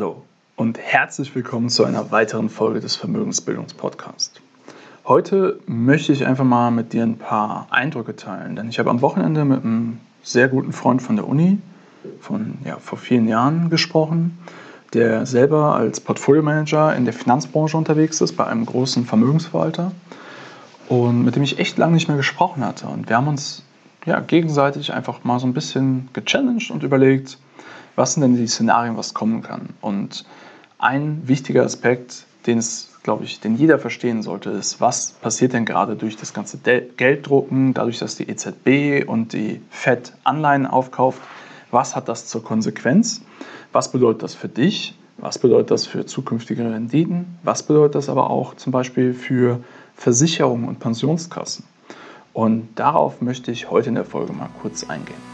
Hallo und herzlich willkommen zu einer weiteren Folge des Vermögensbildungspodcasts. Heute möchte ich einfach mal mit dir ein paar Eindrücke teilen, denn ich habe am Wochenende mit einem sehr guten Freund von der Uni von ja, vor vielen Jahren gesprochen, der selber als Portfolio-Manager in der Finanzbranche unterwegs ist bei einem großen Vermögensverwalter und mit dem ich echt lange nicht mehr gesprochen hatte. Und wir haben uns ja, gegenseitig einfach mal so ein bisschen gechallenged und überlegt, was sind denn die Szenarien, was kommen kann. Und ein wichtiger Aspekt, den es, glaube ich, den jeder verstehen sollte, ist, was passiert denn gerade durch das ganze Gelddrucken, dadurch, dass die EZB und die Fed Anleihen aufkauft. Was hat das zur Konsequenz? Was bedeutet das für dich? Was bedeutet das für zukünftige Renditen? Was bedeutet das aber auch zum Beispiel für Versicherungen und Pensionskassen? Und darauf möchte ich heute in der Folge mal kurz eingehen.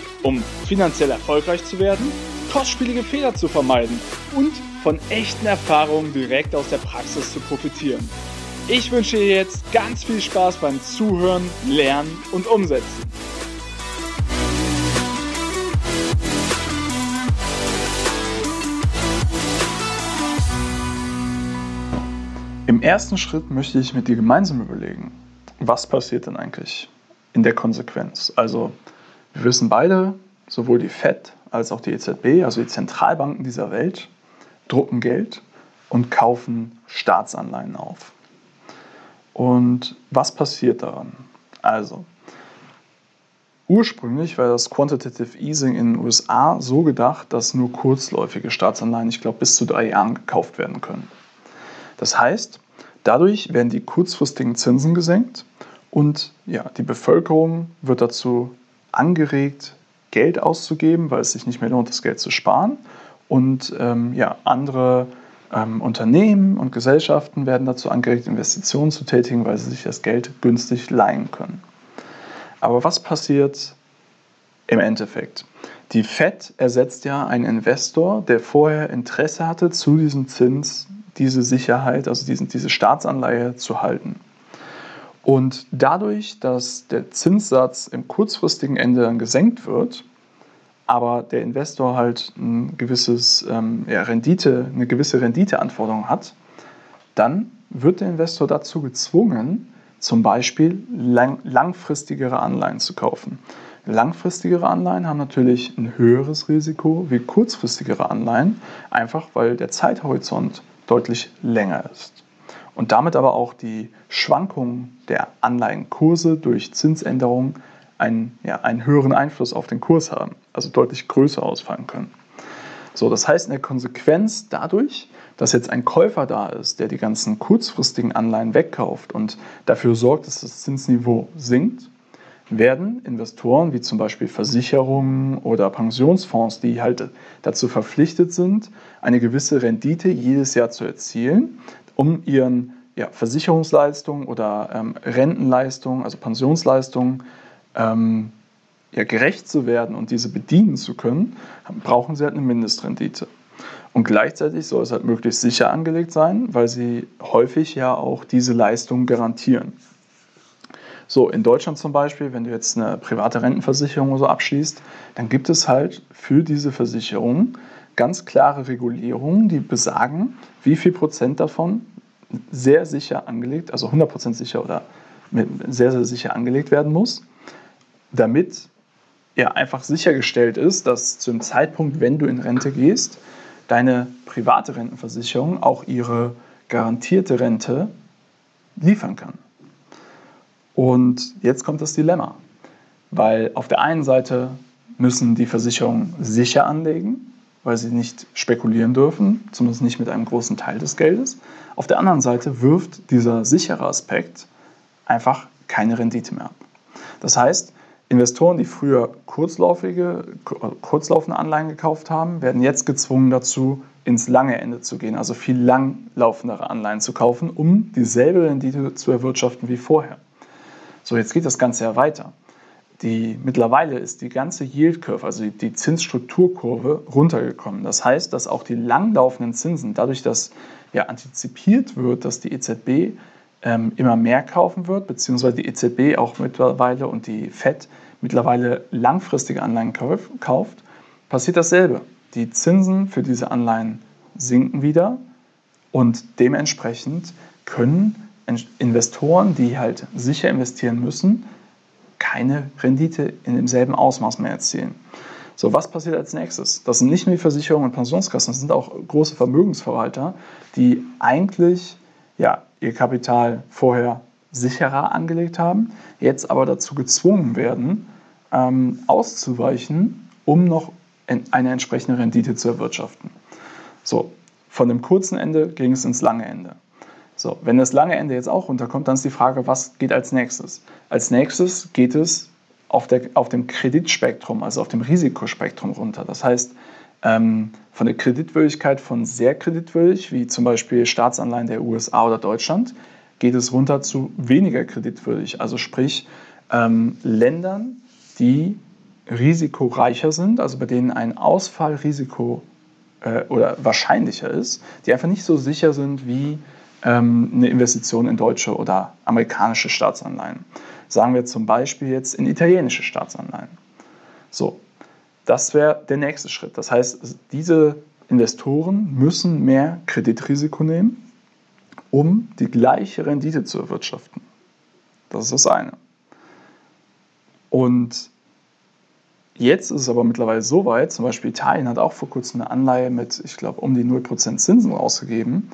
um finanziell erfolgreich zu werden, kostspielige Fehler zu vermeiden und von echten Erfahrungen direkt aus der Praxis zu profitieren. Ich wünsche dir jetzt ganz viel Spaß beim Zuhören, Lernen und Umsetzen. Im ersten Schritt möchte ich mit dir gemeinsam überlegen, was passiert denn eigentlich in der Konsequenz? Also wir wissen beide, sowohl die FED als auch die EZB, also die Zentralbanken dieser Welt, drucken Geld und kaufen Staatsanleihen auf. Und was passiert daran? Also, ursprünglich war das Quantitative Easing in den USA so gedacht, dass nur kurzläufige Staatsanleihen, ich glaube, bis zu drei Jahren gekauft werden können. Das heißt, dadurch werden die kurzfristigen Zinsen gesenkt und ja, die Bevölkerung wird dazu angeregt, Geld auszugeben, weil es sich nicht mehr lohnt, das Geld zu sparen. Und ähm, ja, andere ähm, Unternehmen und Gesellschaften werden dazu angeregt, Investitionen zu tätigen, weil sie sich das Geld günstig leihen können. Aber was passiert im Endeffekt? Die Fed ersetzt ja einen Investor, der vorher Interesse hatte, zu diesem Zins diese Sicherheit, also diesen, diese Staatsanleihe zu halten. Und dadurch, dass der Zinssatz im kurzfristigen Ende dann gesenkt wird, aber der Investor halt ein gewisses, ähm, ja, Rendite, eine gewisse Renditeanforderung hat, dann wird der Investor dazu gezwungen, zum Beispiel lang, langfristigere Anleihen zu kaufen. Langfristigere Anleihen haben natürlich ein höheres Risiko wie kurzfristigere Anleihen, einfach weil der Zeithorizont deutlich länger ist und damit aber auch die Schwankungen der Anleihenkurse durch Zinsänderungen einen, ja, einen höheren Einfluss auf den Kurs haben, also deutlich größer ausfallen können. So, das heißt in der Konsequenz dadurch, dass jetzt ein Käufer da ist, der die ganzen kurzfristigen Anleihen wegkauft und dafür sorgt, dass das Zinsniveau sinkt, werden Investoren wie zum Beispiel Versicherungen oder Pensionsfonds, die halt dazu verpflichtet sind, eine gewisse Rendite jedes Jahr zu erzielen, um ihren ja, Versicherungsleistungen oder ähm, Rentenleistungen, also Pensionsleistungen, ähm, ja, gerecht zu werden und diese bedienen zu können, brauchen sie halt eine Mindestrendite. Und gleichzeitig soll es halt möglichst sicher angelegt sein, weil sie häufig ja auch diese Leistungen garantieren. So, in Deutschland zum Beispiel, wenn du jetzt eine private Rentenversicherung oder so abschließt, dann gibt es halt für diese Versicherung ganz klare Regulierungen, die besagen, wie viel Prozent davon sehr sicher angelegt, also 100% sicher oder sehr, sehr sicher angelegt werden muss, damit ja einfach sichergestellt ist, dass zu dem Zeitpunkt, wenn du in Rente gehst, deine private Rentenversicherung auch ihre garantierte Rente liefern kann. Und jetzt kommt das Dilemma, weil auf der einen Seite müssen die Versicherungen sicher anlegen, weil sie nicht spekulieren dürfen, zumindest nicht mit einem großen Teil des Geldes. Auf der anderen Seite wirft dieser sichere Aspekt einfach keine Rendite mehr ab. Das heißt, Investoren, die früher kurzlaufige, kurzlaufende Anleihen gekauft haben, werden jetzt gezwungen dazu, ins lange Ende zu gehen, also viel langlaufendere Anleihen zu kaufen, um dieselbe Rendite zu erwirtschaften wie vorher. So, jetzt geht das Ganze ja weiter. Die, mittlerweile ist die ganze Yield Curve, also die, Zinsstrukturkurve, runtergekommen. Das heißt, dass auch die langlaufenden Zinsen, dadurch, dass ja antizipiert wird, dass die EZB ähm, immer mehr kaufen wird, beziehungsweise die EZB auch mittlerweile und die FED mittlerweile langfristige Anleihen kauft, passiert dasselbe. Die Zinsen für diese Anleihen sinken wieder und dementsprechend können Investoren, die halt sicher investieren müssen, keine Rendite in demselben Ausmaß mehr erzielen. So, was passiert als nächstes? Das sind nicht nur die Versicherungen und Pensionskassen, das sind auch große Vermögensverwalter, die eigentlich ja, ihr Kapital vorher sicherer angelegt haben, jetzt aber dazu gezwungen werden, ähm, auszuweichen, um noch eine entsprechende Rendite zu erwirtschaften. So, von dem kurzen Ende ging es ins lange Ende. So, wenn das lange Ende jetzt auch runterkommt, dann ist die Frage, was geht als nächstes? Als nächstes geht es auf, der, auf dem Kreditspektrum, also auf dem Risikospektrum runter. Das heißt, ähm, von der Kreditwürdigkeit von sehr kreditwürdig, wie zum Beispiel Staatsanleihen der USA oder Deutschland, geht es runter zu weniger kreditwürdig. Also sprich ähm, Ländern, die risikoreicher sind, also bei denen ein Ausfallrisiko äh, oder wahrscheinlicher ist, die einfach nicht so sicher sind wie ähm, eine Investition in deutsche oder amerikanische Staatsanleihen. Sagen wir zum Beispiel jetzt in italienische Staatsanleihen. So, das wäre der nächste Schritt. Das heißt, diese Investoren müssen mehr Kreditrisiko nehmen, um die gleiche Rendite zu erwirtschaften. Das ist das eine. Und jetzt ist es aber mittlerweile so weit, zum Beispiel Italien hat auch vor kurzem eine Anleihe mit, ich glaube, um die 0% Zinsen rausgegeben,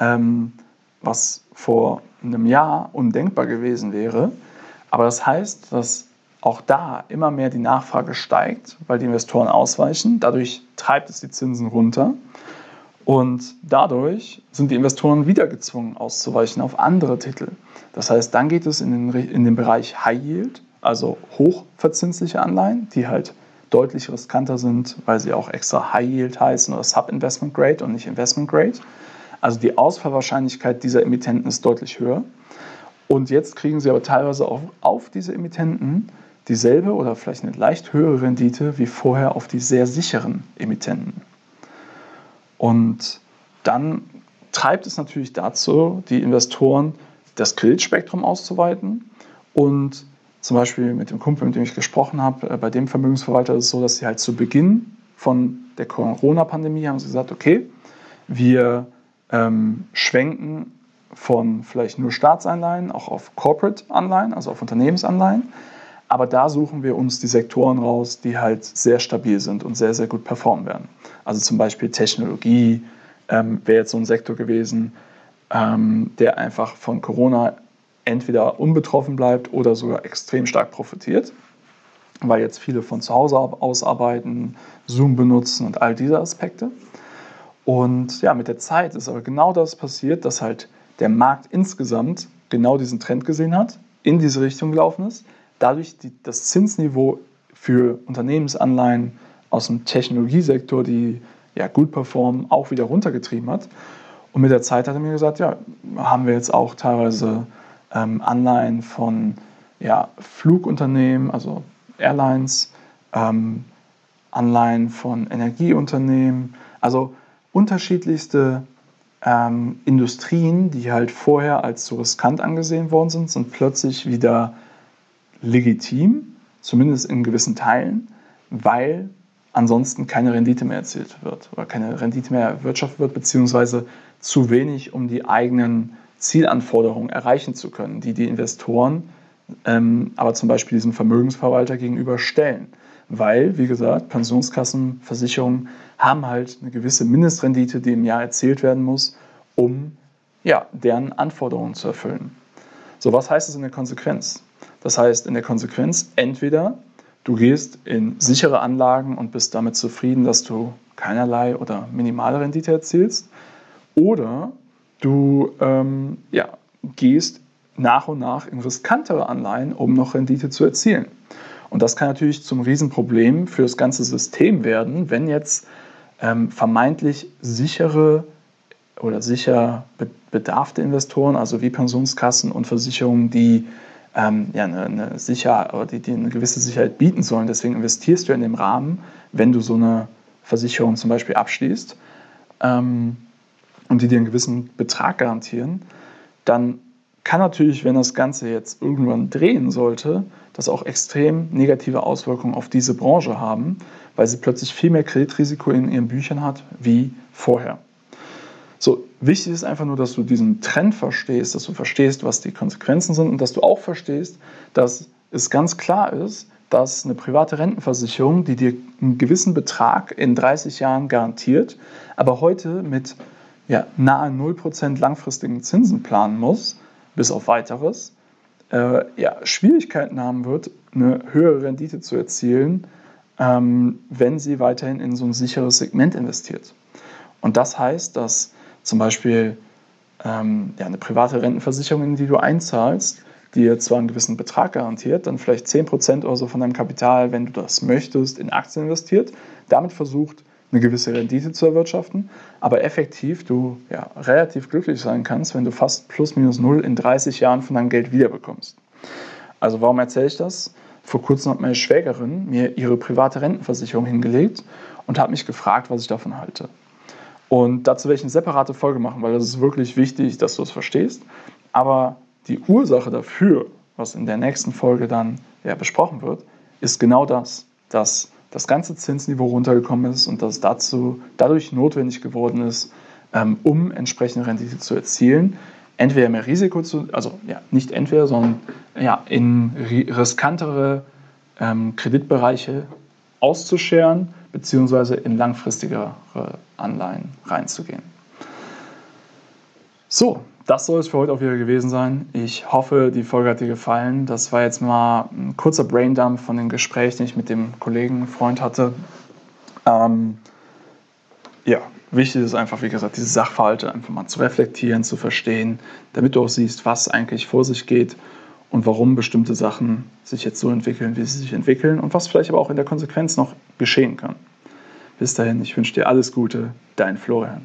ähm, was vor einem Jahr undenkbar gewesen wäre. Aber das heißt, dass auch da immer mehr die Nachfrage steigt, weil die Investoren ausweichen. Dadurch treibt es die Zinsen runter. Und dadurch sind die Investoren wieder gezwungen auszuweichen auf andere Titel. Das heißt, dann geht es in den, in den Bereich High Yield, also hochverzinsliche Anleihen, die halt deutlich riskanter sind, weil sie auch extra High Yield heißen oder Sub-Investment Grade und nicht Investment Grade. Also die Ausfallwahrscheinlichkeit dieser Emittenten ist deutlich höher. Und jetzt kriegen sie aber teilweise auch auf diese Emittenten dieselbe oder vielleicht eine leicht höhere Rendite wie vorher auf die sehr sicheren Emittenten. Und dann treibt es natürlich dazu, die Investoren das Kreditspektrum auszuweiten. Und zum Beispiel mit dem Kumpel, mit dem ich gesprochen habe, äh, bei dem Vermögensverwalter ist es so, dass sie halt zu Beginn von der Corona-Pandemie haben sie gesagt, okay, wir ähm, schwenken von vielleicht nur Staatsanleihen auch auf Corporate-Anleihen, also auf Unternehmensanleihen. Aber da suchen wir uns die Sektoren raus, die halt sehr stabil sind und sehr, sehr gut performen werden. Also zum Beispiel Technologie ähm, wäre jetzt so ein Sektor gewesen, ähm, der einfach von Corona entweder unbetroffen bleibt oder sogar extrem stark profitiert, weil jetzt viele von zu Hause aus arbeiten, Zoom benutzen und all diese Aspekte. Und ja, mit der Zeit ist aber genau das passiert, dass halt der Markt insgesamt genau diesen Trend gesehen hat, in diese Richtung gelaufen ist, dadurch die, das Zinsniveau für Unternehmensanleihen aus dem Technologiesektor, die ja gut performen, auch wieder runtergetrieben hat. Und mit der Zeit hat er mir gesagt, ja, haben wir jetzt auch teilweise ähm, Anleihen von ja, Flugunternehmen, also Airlines, ähm, Anleihen von Energieunternehmen, also unterschiedlichste ähm, Industrien, die halt vorher als zu riskant angesehen worden sind, sind plötzlich wieder legitim, zumindest in gewissen Teilen, weil ansonsten keine Rendite mehr erzielt wird oder keine Rendite mehr erwirtschaftet wird, beziehungsweise zu wenig, um die eigenen Zielanforderungen erreichen zu können, die die Investoren ähm, aber zum Beispiel diesem Vermögensverwalter gegenüber stellen. Weil, wie gesagt, Pensionskassen, Versicherungen haben halt eine gewisse Mindestrendite, die im Jahr erzielt werden muss, um ja, deren Anforderungen zu erfüllen. So, was heißt es in der Konsequenz? Das heißt in der Konsequenz, entweder du gehst in sichere Anlagen und bist damit zufrieden, dass du keinerlei oder minimale Rendite erzielst, oder du ähm, ja, gehst nach und nach in riskantere Anleihen, um noch Rendite zu erzielen. Und das kann natürlich zum Riesenproblem für das ganze System werden, wenn jetzt ähm, vermeintlich sichere oder sicher bedarfte Investoren, also wie Pensionskassen und Versicherungen, die ähm, ja, eine, eine, oder die, die eine gewisse Sicherheit bieten sollen. Deswegen investierst du in dem Rahmen, wenn du so eine Versicherung zum Beispiel abschließt ähm, und die dir einen gewissen Betrag garantieren, dann kann natürlich, wenn das Ganze jetzt irgendwann drehen sollte, das auch extrem negative Auswirkungen auf diese Branche haben, weil sie plötzlich viel mehr Kreditrisiko in ihren Büchern hat wie vorher. So, wichtig ist einfach nur, dass du diesen Trend verstehst, dass du verstehst, was die Konsequenzen sind und dass du auch verstehst, dass es ganz klar ist, dass eine private Rentenversicherung, die dir einen gewissen Betrag in 30 Jahren garantiert, aber heute mit ja, nahe 0% langfristigen Zinsen planen muss, bis auf weiteres, äh, ja, Schwierigkeiten haben wird, eine höhere Rendite zu erzielen, ähm, wenn sie weiterhin in so ein sicheres Segment investiert. Und das heißt, dass zum Beispiel ähm, ja, eine private Rentenversicherung, in die du einzahlst, die dir zwar einen gewissen Betrag garantiert, dann vielleicht 10% oder so von deinem Kapital, wenn du das möchtest, in Aktien investiert, damit versucht, eine gewisse Rendite zu erwirtschaften, aber effektiv du ja, relativ glücklich sein kannst, wenn du fast plus minus null in 30 Jahren von deinem Geld wiederbekommst. Also warum erzähle ich das? Vor kurzem hat meine Schwägerin mir ihre private Rentenversicherung hingelegt und hat mich gefragt, was ich davon halte. Und dazu werde ich eine separate Folge machen, weil das ist wirklich wichtig, dass du es verstehst. Aber die Ursache dafür, was in der nächsten Folge dann ja, besprochen wird, ist genau das, dass das ganze Zinsniveau runtergekommen ist und dass dazu, dadurch notwendig geworden ist, ähm, um entsprechende Rendite zu erzielen, entweder mehr Risiko zu, also ja, nicht entweder, sondern ja, in riskantere ähm, Kreditbereiche auszuscheren, beziehungsweise in langfristigere Anleihen reinzugehen. So, das soll es für heute auch wieder gewesen sein. Ich hoffe, die Folge hat dir gefallen. Das war jetzt mal ein kurzer Braindump von dem Gespräch, den ich mit dem Kollegen, Freund hatte. Ähm, ja, wichtig ist einfach, wie gesagt, diese Sachverhalte einfach mal zu reflektieren, zu verstehen, damit du auch siehst, was eigentlich vor sich geht und warum bestimmte Sachen sich jetzt so entwickeln, wie sie sich entwickeln und was vielleicht aber auch in der Konsequenz noch geschehen kann. Bis dahin, ich wünsche dir alles Gute, dein Florian.